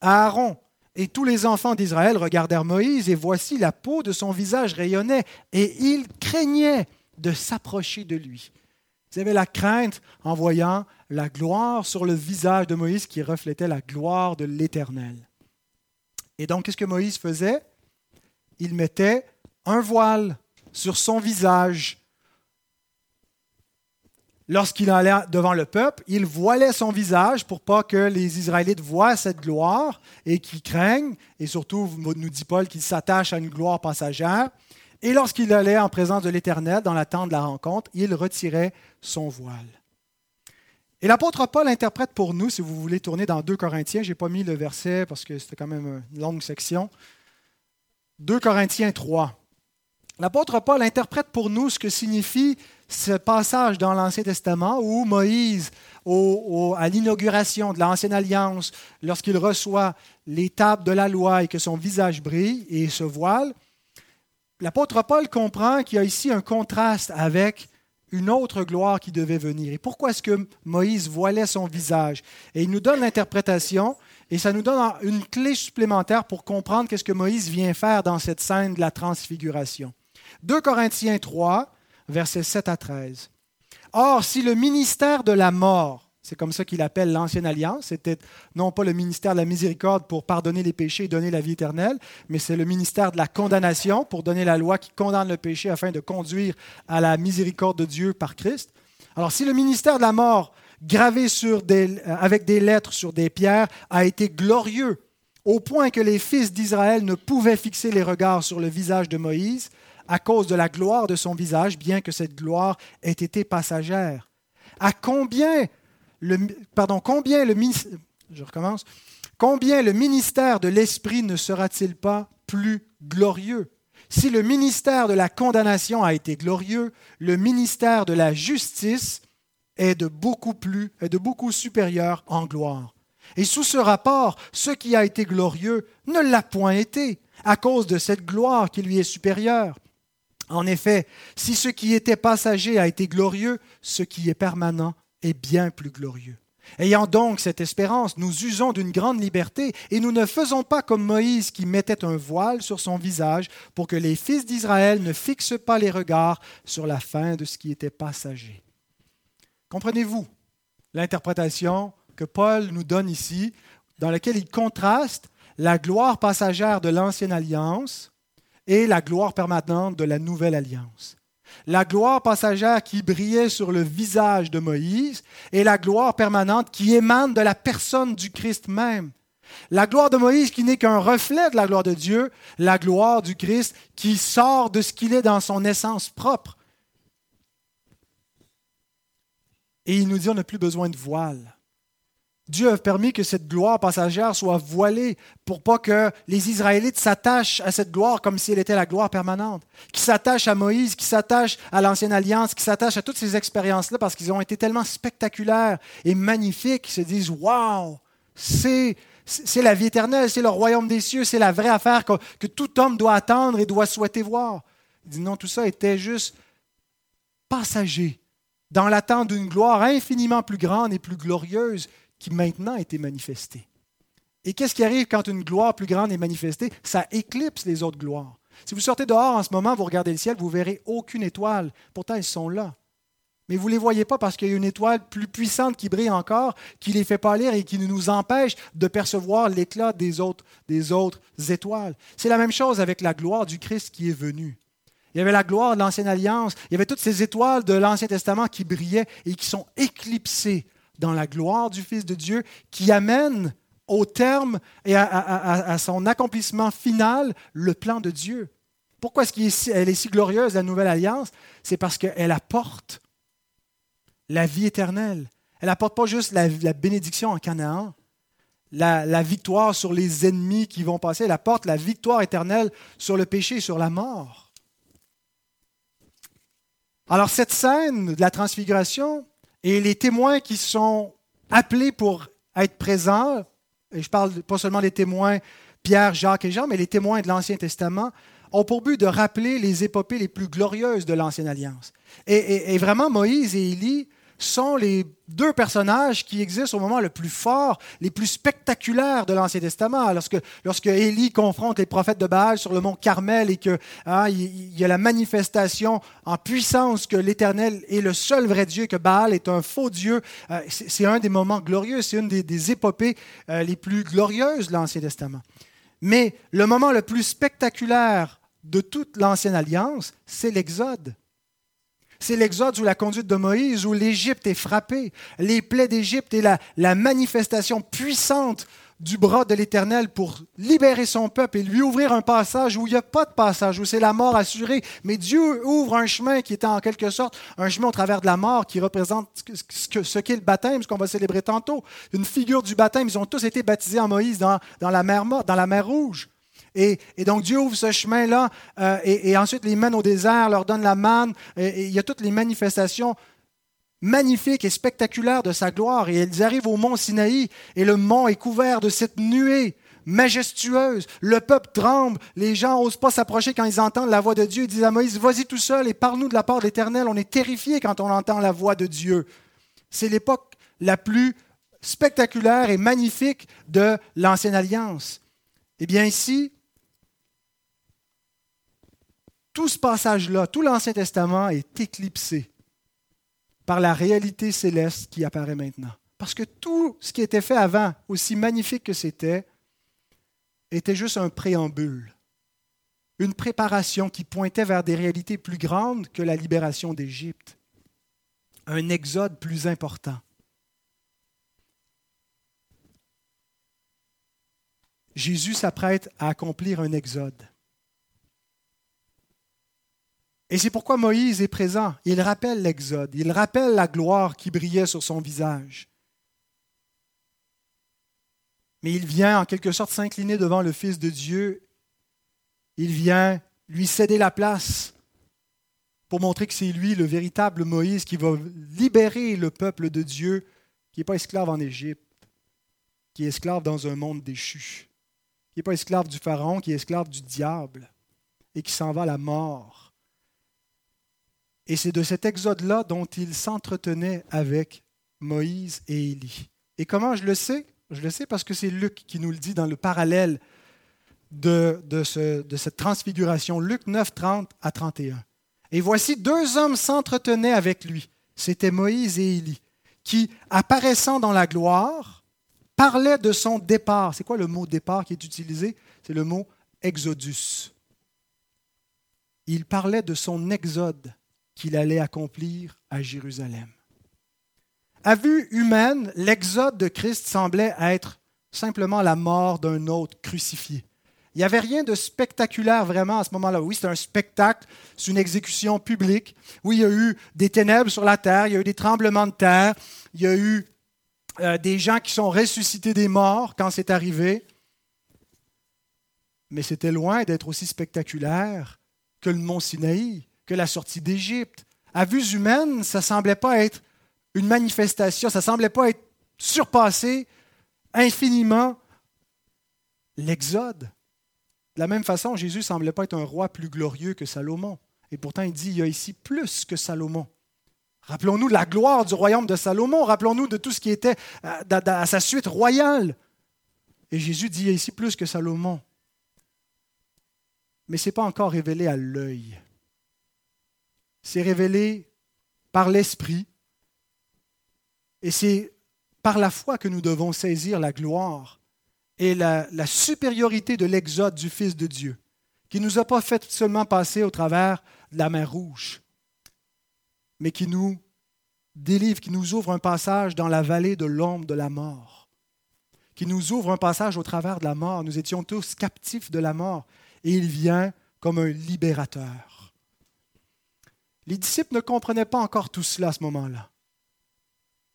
Aaron et tous les enfants d'Israël regardèrent Moïse, et voici la peau de son visage rayonnait, et ils craignaient de s'approcher de lui. Ils avaient la crainte en voyant la gloire sur le visage de Moïse qui reflétait la gloire de l'Éternel. Et donc, qu'est-ce que Moïse faisait? Il mettait un voile sur son visage lorsqu'il allait devant le peuple, il voilait son visage pour pas que les Israélites voient cette gloire et qu'ils craignent, et surtout, nous dit Paul, qu'il s'attache à une gloire passagère. Et lorsqu'il allait en présence de l'Éternel dans la tente de la rencontre, il retirait son voile. Et l'apôtre Paul interprète pour nous, si vous voulez tourner dans 2 Corinthiens, je n'ai pas mis le verset parce que c'était quand même une longue section. 2 Corinthiens 3. L'apôtre Paul interprète pour nous ce que signifie ce passage dans l'Ancien Testament où Moïse, à l'inauguration de l'Ancienne Alliance, lorsqu'il reçoit les tables de la loi et que son visage brille et se voile, l'apôtre Paul comprend qu'il y a ici un contraste avec une autre gloire qui devait venir. Et pourquoi est-ce que Moïse voilait son visage? Et il nous donne l'interprétation et ça nous donne une clé supplémentaire pour comprendre qu'est-ce que Moïse vient faire dans cette scène de la transfiguration. 2 Corinthiens 3, versets 7 à 13. Or, si le ministère de la mort, c'est comme ça qu'il appelle l'ancienne alliance, c'était non pas le ministère de la miséricorde pour pardonner les péchés et donner la vie éternelle, mais c'est le ministère de la condamnation pour donner la loi qui condamne le péché afin de conduire à la miséricorde de Dieu par Christ. Alors, si le ministère de la mort, gravé euh, avec des lettres sur des pierres, a été glorieux, au point que les fils d'Israël ne pouvaient fixer les regards sur le visage de Moïse, à cause de la gloire de son visage, bien que cette gloire ait été passagère. À combien le, pardon, combien le, je recommence, combien le ministère de l'Esprit ne sera-t-il pas plus glorieux? Si le ministère de la condamnation a été glorieux, le ministère de la justice est de beaucoup plus, est de beaucoup supérieur en gloire. Et sous ce rapport, ce qui a été glorieux ne l'a point été, à cause de cette gloire qui lui est supérieure. En effet, si ce qui était passager a été glorieux, ce qui est permanent est bien plus glorieux. Ayant donc cette espérance, nous usons d'une grande liberté et nous ne faisons pas comme Moïse qui mettait un voile sur son visage pour que les fils d'Israël ne fixent pas les regards sur la fin de ce qui était passager. Comprenez-vous l'interprétation que Paul nous donne ici, dans laquelle il contraste la gloire passagère de l'ancienne alliance et la gloire permanente de la nouvelle alliance. La gloire passagère qui brillait sur le visage de Moïse et la gloire permanente qui émane de la personne du Christ même. La gloire de Moïse qui n'est qu'un reflet de la gloire de Dieu, la gloire du Christ qui sort de ce qu'il est dans son essence propre. Et il nous dit on n'a plus besoin de voile. Dieu a permis que cette gloire passagère soit voilée pour pas que les Israélites s'attachent à cette gloire comme si elle était la gloire permanente, qui s'attachent à Moïse, qui s'attachent à l'ancienne alliance, qui s'attachent à toutes ces expériences-là parce qu'ils ont été tellement spectaculaires et magnifiques qu'ils se disent Waouh, c'est, la vie éternelle, c'est le royaume des cieux, c'est la vraie affaire que, tout homme doit attendre et doit souhaiter voir. Il non, tout ça était juste passager, dans l'attente d'une gloire infiniment plus grande et plus glorieuse qui maintenant a été manifestée. Et qu'est-ce qui arrive quand une gloire plus grande est manifestée? Ça éclipse les autres gloires. Si vous sortez dehors en ce moment, vous regardez le ciel, vous verrez aucune étoile. Pourtant, elles sont là. Mais vous ne les voyez pas parce qu'il y a une étoile plus puissante qui brille encore, qui les fait pâlir et qui nous empêche de percevoir l'éclat des autres, des autres étoiles. C'est la même chose avec la gloire du Christ qui est venu. Il y avait la gloire de l'Ancienne Alliance, il y avait toutes ces étoiles de l'Ancien Testament qui brillaient et qui sont éclipsées dans la gloire du Fils de Dieu qui amène au terme et à, son accomplissement final le plan de Dieu. Pourquoi est-ce qu'elle est si glorieuse, la nouvelle alliance? C'est parce qu'elle apporte la vie éternelle. Elle apporte pas juste la, bénédiction en Canaan, la, victoire sur les ennemis qui vont passer, elle apporte la victoire éternelle sur le péché et sur la mort. Alors cette scène de la transfiguration, et les témoins qui sont appelés pour être présents, et je parle pas seulement des témoins Pierre, Jacques et Jean, mais les témoins de l'Ancien Testament, ont pour but de rappeler les épopées les plus glorieuses de l'Ancienne Alliance. Et, et vraiment, Moïse et Élie sont les deux personnages qui existent au moment le plus fort, les plus spectaculaires de l'Ancien Testament. Lorsque, lorsque Élie confronte les prophètes de Baal sur le mont Carmel et qu'il hein, y a la manifestation en puissance que l'Éternel est le seul vrai Dieu, que Baal est un faux Dieu, euh, c'est un des moments glorieux, c'est une des, des épopées euh, les plus glorieuses de l'Ancien Testament. Mais le moment le plus spectaculaire de toute l'Ancienne Alliance, c'est l'Exode. C'est l'Exode sous la conduite de Moïse où l'Égypte est frappée. Les plaies d'Égypte et la, la manifestation puissante du bras de l'Éternel pour libérer son peuple et lui ouvrir un passage où il n'y a pas de passage, où c'est la mort assurée. Mais Dieu ouvre un chemin qui est en quelque sorte un chemin au travers de la mort qui représente ce qu'est le baptême, ce qu'on va célébrer tantôt. Une figure du baptême. Ils ont tous été baptisés en Moïse dans, dans la mer morte, dans la mer rouge. Et, donc Dieu ouvre ce chemin-là euh, et, ensuite les mène au désert, leur donne la manne. Et, il y a toutes les manifestations magnifiques et spectaculaires de sa gloire. Et ils arrivent au mont Sinaï et le mont est couvert de cette nuée majestueuse. Le peuple tremble. Les gens n'osent pas s'approcher quand ils entendent la voix de Dieu. Ils disent à Moïse, vas-y tout seul et parle-nous de la part de l'Éternel. On est terrifiés quand on entend la voix de Dieu. C'est l'époque la plus spectaculaire et magnifique de l'Ancienne Alliance. Eh bien ici, tout ce passage-là, tout l'Ancien Testament est éclipsé par la réalité céleste qui apparaît maintenant. Parce que tout ce qui était fait avant, aussi magnifique que c'était, était juste un préambule, une préparation qui pointait vers des réalités plus grandes que la libération d'Égypte, un exode plus important. Jésus s'apprête à accomplir un exode. Et c'est pourquoi Moïse est présent. Il rappelle l'Exode, il rappelle la gloire qui brillait sur son visage. Mais il vient en quelque sorte s'incliner devant le Fils de Dieu. Il vient lui céder la place pour montrer que c'est lui le véritable Moïse qui va libérer le peuple de Dieu qui n'est pas esclave en Égypte, qui est esclave dans un monde déchu, qui n'est pas esclave du Pharaon, qui est esclave du diable et qui s'en va à la mort et c'est de cet exode-là dont il s'entretenait avec Moïse et Élie. Et comment je le sais? Je le sais parce que c'est Luc qui nous le dit dans le parallèle de, cette transfiguration. Luc 9, 30 à 31. Et voici deux hommes s'entretenaient avec lui. C'était Moïse et Élie, qui, apparaissant dans la gloire, parlaient de son départ. C'est quoi le mot départ qui est utilisé? C'est le mot exodus. Il parlait de son exode qu'il allait accomplir à Jérusalem. À vue humaine, l'exode de Christ semblait être simplement la mort d'un autre crucifié. Il n'y avait rien de spectaculaire vraiment à ce moment-là. Oui, c'est un spectacle, c'est une exécution publique. Oui, il y a eu des ténèbres sur la terre, il y a eu des tremblements de terre, il y a eu euh, des gens qui sont ressuscités des morts quand c'est arrivé. Mais c'était loin d'être aussi spectaculaire que le mont Sinaï la sortie d'Égypte. À vue humaine, ça ne semblait pas être une manifestation, ça ne semblait pas être surpassé infiniment l'Exode. De la même façon, Jésus ne semblait pas être un roi plus glorieux que Salomon. Et pourtant, il dit, il y a ici plus que Salomon. Rappelons-nous de la gloire du royaume de Salomon, rappelons-nous de tout ce qui était euh, à sa suite royale. Et Jésus dit, il y a ici plus que Salomon. Mais ce n'est pas encore révélé à l'œil c'est révélé par l'Esprit. Et c'est par la foi que nous devons saisir la gloire et la, supériorité de l'exode du Fils de Dieu, qui ne nous a pas fait seulement passer au travers de la mer Rouge, mais qui nous délivre, qui nous ouvre un passage dans la vallée de l'ombre de la mort, qui nous ouvre un passage au travers de la mort. Nous étions tous captifs de la mort, et il vient comme un libérateur. Les disciples ne comprenaient pas encore tout cela à ce moment-là.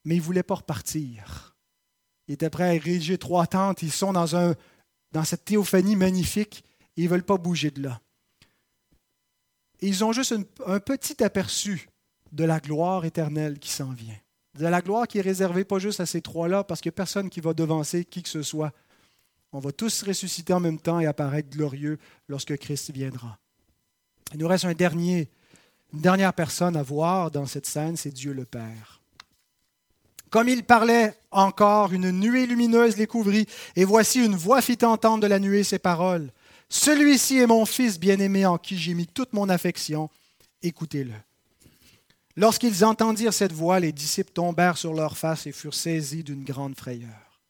Mais ils ne voulaient pas repartir. Ils étaient prêts à ériger trois tentes. Ils sont dans, un, dans cette théophanie magnifique et ils ne veulent pas bouger de là. ils ont juste un petit aperçu de la gloire éternelle qui s'en vient. De la gloire qui est réservée pas juste à ces trois-là, parce qu'il n'y a personne qui va devancer qui que ce soit. On va tous ressusciter en même temps et apparaître glorieux lorsque Christ viendra. Il nous reste un dernier une dernière personne à voir dans cette scène, c'est Dieu le Père. Comme il parlait encore, une nuée lumineuse les couvrit, et voici une voix fit entendre de la nuée ces paroles. Celui-ci est mon Fils bien-aimé en qui j'ai mis toute mon affection, écoutez-le. Lorsqu'ils entendirent cette voix, les disciples tombèrent sur leurs faces et furent saisis d'une grande frayeur.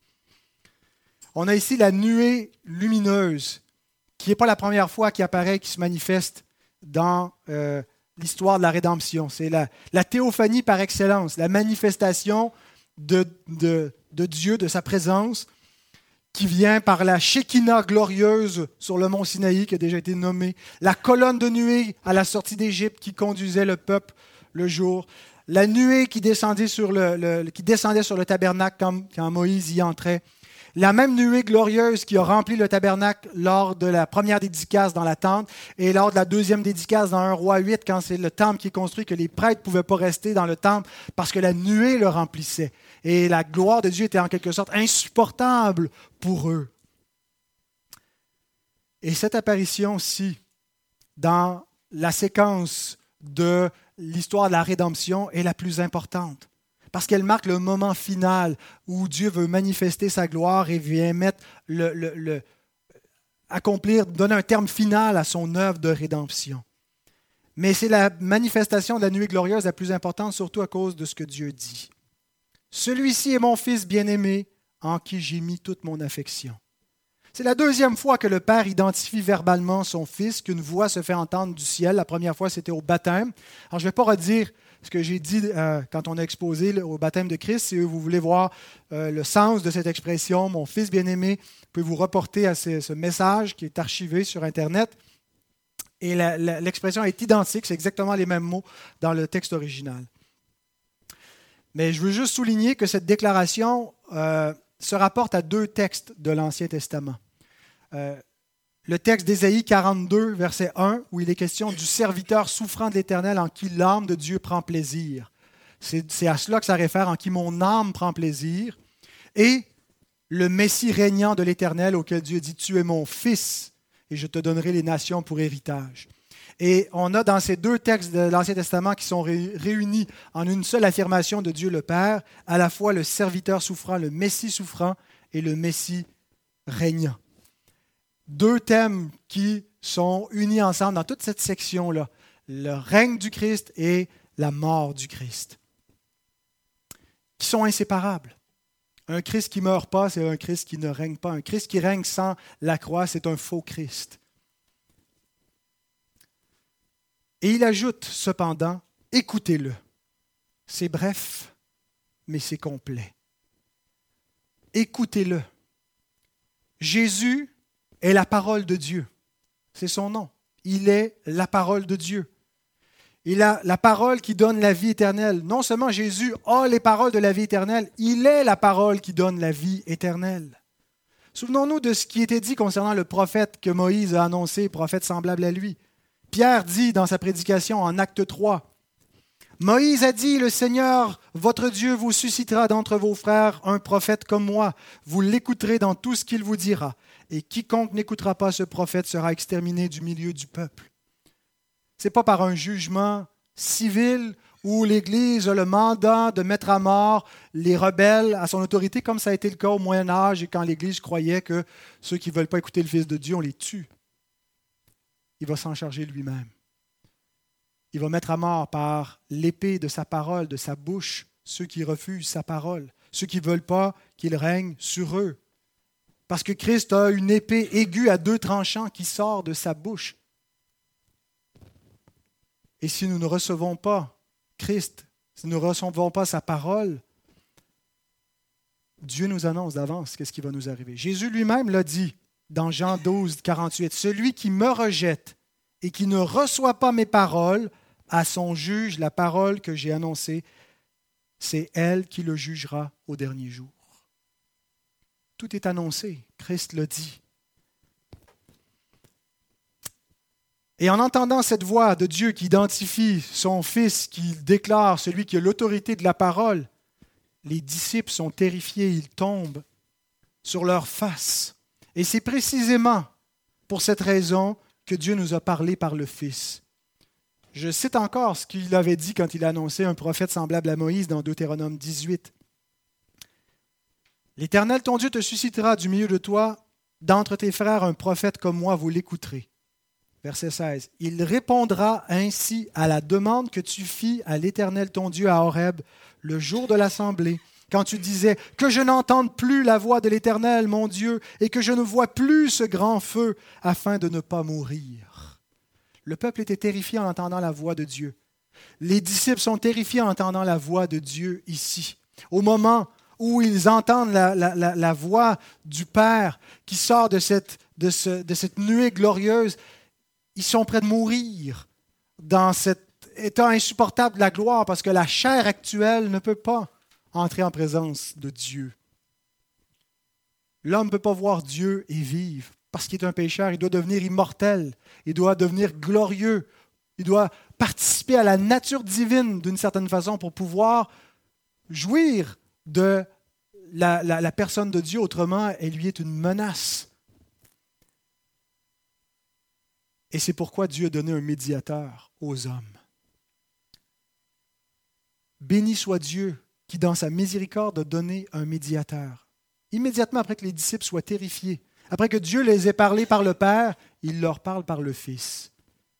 On a ici la nuée lumineuse, qui n'est pas la première fois qui apparaît, qui se manifeste dans euh, l'histoire de la rédemption. C'est la, théophanie par excellence, la manifestation de, Dieu, de sa présence, qui vient par la Shekinah glorieuse sur le mont Sinaï, qui a déjà été nommée, la colonne de nuée à la sortie d'Égypte qui conduisait le peuple le jour, la nuée qui descendait sur le, tabernacle quand Moïse y entrait, La même nuée glorieuse qui a rempli le tabernacle lors de la première dédicace dans la tente et lors de la deuxième dédicace dans un roi 8, quand c'est le temple qui est construit, que les prêtres ne pouvaient pas rester dans le temple parce que la nuée le remplissait. Et la gloire de Dieu était en quelque sorte insupportable pour eux. Et cette apparition-ci, dans la séquence de l'histoire de la rédemption, est la plus importante parce qu'elle marque le moment final où Dieu veut manifester sa gloire et vient mettre accomplir, donner un terme final à son œuvre de rédemption. Mais c'est la manifestation de la nuit glorieuse la plus importante, surtout à cause de ce que Dieu dit. Celui-ci est mon fils bien-aimé, en qui j'ai mis toute mon affection. C'est la deuxième fois que le Père identifie verbalement son Fils, qu'une voix se fait entendre du ciel. La première fois, c'était au baptême. Alors, je ne vais pas redire ce que j'ai dit euh, quand on a exposé au baptême de Christ. Si vous voulez voir euh, le sens de cette expression, mon Fils bien-aimé, vous pouvez vous reporter à ce, message qui est archivé sur Internet. Et l'expression est identique, c'est exactement les mêmes mots dans le texte original. Mais je veux juste souligner que cette déclaration euh, se rapporte à deux textes de l'Ancien Testament le texte d'Ésaïe 42, verset 1, où il est question du serviteur souffrant de l'Éternel en qui l'âme de Dieu prend plaisir. C'est à cela que ça réfère, en qui mon âme prend plaisir. Et le Messie régnant de l'Éternel auquel Dieu dit, Tu es mon fils et je te donnerai les nations pour héritage. Et on a dans ces deux textes de l'Ancien Testament qui sont réunis en une seule affirmation de Dieu le Père, à la fois le serviteur souffrant, le Messie souffrant et le Messie régnant deux thèmes qui sont unis ensemble dans toute cette section-là, le règne du Christ et la mort du Christ, qui sont inséparables. Un Christ qui ne meurt pas, c'est un Christ qui ne règne pas. Un Christ qui règne sans la croix, c'est un faux Christ. Et il ajoute cependant, écoutez-le. C'est bref, mais c'est complet. Écoutez-le. Jésus est la parole de Dieu. C'est son nom. Il est la parole de Dieu. Il a la parole qui donne la vie éternelle. Non seulement Jésus a les paroles de la vie éternelle, il est la parole qui donne la vie éternelle. Souvenons-nous de ce qui était dit concernant le prophète que Moïse a annoncé, prophète semblable à lui. Pierre dit dans sa prédication en acte 3, Moïse a dit, le Seigneur, votre Dieu, vous suscitera d'entre vos frères un prophète comme moi. Vous l'écouterez dans tout ce qu'il vous dira et quiconque n'écoutera pas ce prophète sera exterminé du milieu du peuple. Ce n'est pas par un jugement civil où l'Église a le mandat de mettre à mort les rebelles à son autorité, comme ça a été le cas au Moyen Âge et quand l'Église croyait que ceux qui ne veulent pas écouter le Fils de Dieu, on les tue. Il va s'en charger lui-même. Il va mettre à mort par l'épée de sa parole, de sa bouche, ceux qui refusent sa parole, ceux qui ne veulent pas qu'il règne sur eux. Parce que Christ a une épée aiguë à deux tranchants qui sort de sa bouche. Et si nous ne recevons pas Christ, si nous ne recevons pas sa parole, Dieu nous annonce d'avance qu'est-ce qui va nous arriver. Jésus lui-même l'a dit dans Jean 12, 48. Celui qui me rejette et qui ne reçoit pas mes paroles, à son juge la parole que j'ai annoncée, c'est elle qui le jugera au dernier jour. Tout est annoncé. Christ le dit. Et en entendant cette voix de Dieu qui identifie son Fils, qui déclare celui qui a l'autorité de la parole, les disciples sont terrifiés, ils tombent sur leur face. Et c'est précisément pour cette raison que Dieu nous a parlé par le Fils. Je cite encore ce qu'il avait dit quand il annonçait un prophète semblable à Moïse dans Deutéronome 18. L'Éternel, ton Dieu, te suscitera du milieu de toi, d'entre tes frères, un prophète comme moi, vous l'écouterez. Verset 16. Il répondra ainsi à la demande que tu fis à l'Éternel, ton Dieu, à Horeb, le jour de l'assemblée, quand tu disais Que je n'entende plus la voix de l'Éternel, mon Dieu, et que je ne vois plus ce grand feu, afin de ne pas mourir. Le peuple était terrifié en entendant la voix de Dieu. Les disciples sont terrifiés en entendant la voix de Dieu ici. Au moment où ils entendent la, voix du Père qui sort de cette, nuée glorieuse, ils sont prêts de mourir dans cet état insupportable de la gloire parce que la chair actuelle ne peut pas entrer en présence de Dieu. L'homme ne peut pas voir Dieu et vivre. Parce qu'il est un pécheur, il doit devenir immortel, il doit devenir glorieux, il doit participer à la nature divine d'une certaine façon pour pouvoir jouir de la, personne de Dieu. Autrement, elle lui est une menace. Et c'est pourquoi Dieu a donné un médiateur aux hommes. Béni soit Dieu qui, dans sa miséricorde, a donné un médiateur. Immédiatement après que les disciples soient terrifiés, après que Dieu les ait parlé par le Père, il leur parle par le Fils.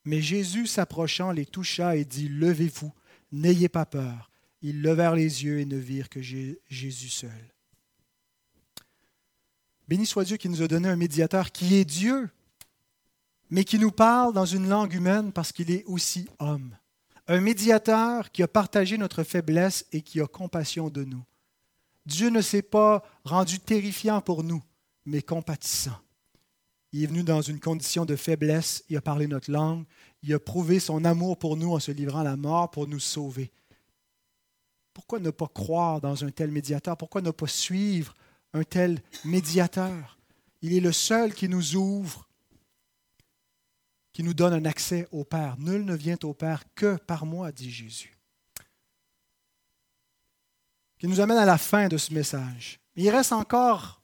Mais Jésus, s'approchant, les toucha et dit, Levez-vous, n'ayez pas peur. Ils levèrent les yeux et ne virent que Jésus seul. Béni soit Dieu qui nous a donné un médiateur qui est Dieu, mais qui nous parle dans une langue humaine parce qu'il est aussi homme. Un médiateur qui a partagé notre faiblesse et qui a compassion de nous. Dieu ne s'est pas rendu terrifiant pour nous, mais compatissant. Il est venu dans une condition de faiblesse, il a parlé notre langue, il a prouvé son amour pour nous en se livrant à la mort pour nous sauver. Pourquoi ne pas croire dans un tel médiateur? Pourquoi ne pas suivre un tel médiateur? Il est le seul qui nous ouvre qui nous donne un accès au Père. Nul ne vient au Père que par moi, dit Jésus. Qui nous amène à la fin de ce message. Il reste encore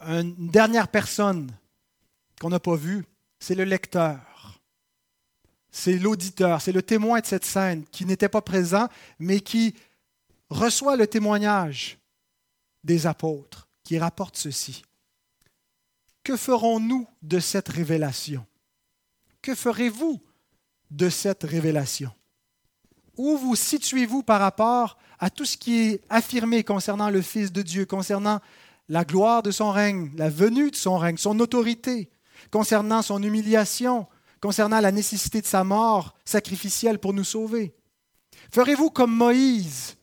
une dernière personne qu'on n'a pas vue, c'est le lecteur. C'est l'auditeur, c'est le témoin de cette scène qui n'était pas présent, mais qui reçoit le témoignage des apôtres, qui rapporte ceci. Que ferons-nous de cette révélation? Que ferez-vous de cette révélation? Où vous situez-vous par rapport à tout ce qui est affirmé concernant le Fils de Dieu, concernant la gloire de son règne, la venue de son règne, son autorité, concernant son humiliation, concernant la nécessité de sa mort sacrificielle pour nous sauver? Ferez-vous comme Moïse,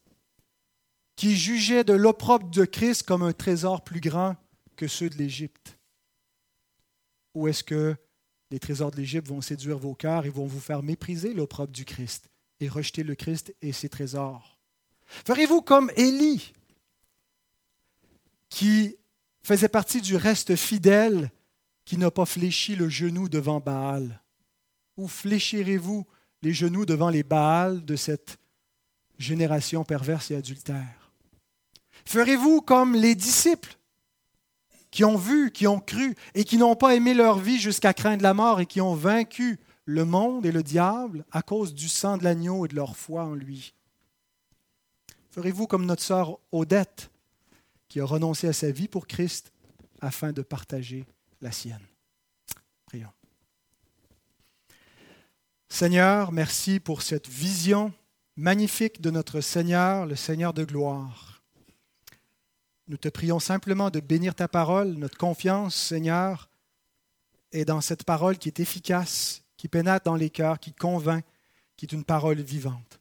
qui jugeait de l'opprobre de Christ comme un trésor plus grand que ceux de l'Égypte? Ou est-ce que les trésors de l'Égypte vont séduire vos cœurs et vont vous faire mépriser l'opprobre du Christ et rejeter le Christ et ses trésors? Ferez-vous comme Élie, qui faisait partie du reste fidèle qui n'a pas fléchi le genou devant Baal? Ou fléchirez-vous les genoux devant les Baals de cette génération perverse et adultère? Ferez-vous comme les disciples qui ont vu, qui ont cru et qui n'ont pas aimé leur vie jusqu'à craindre la mort et qui ont vaincu le monde et le diable à cause du sang de l'agneau et de leur foi en lui? Ferez-vous comme notre sœur Odette, qui a renoncé à sa vie pour Christ afin de partager la sienne? Prions. Seigneur, merci pour cette vision magnifique de notre Seigneur, le Seigneur de gloire. Nous te prions simplement de bénir ta parole. Notre confiance, Seigneur, est dans cette parole qui est efficace, qui pénètre dans les cœurs, qui convainc, qui est une parole vivante.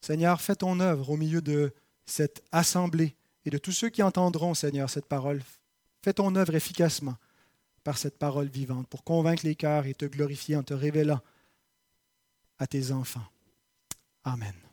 Seigneur, fais ton œuvre au milieu de cette assemblée et de tous ceux qui entendront, Seigneur, cette parole. Fais ton œuvre efficacement par cette parole vivante pour convaincre les cœurs et te glorifier en te révélant à tes enfants. Amen.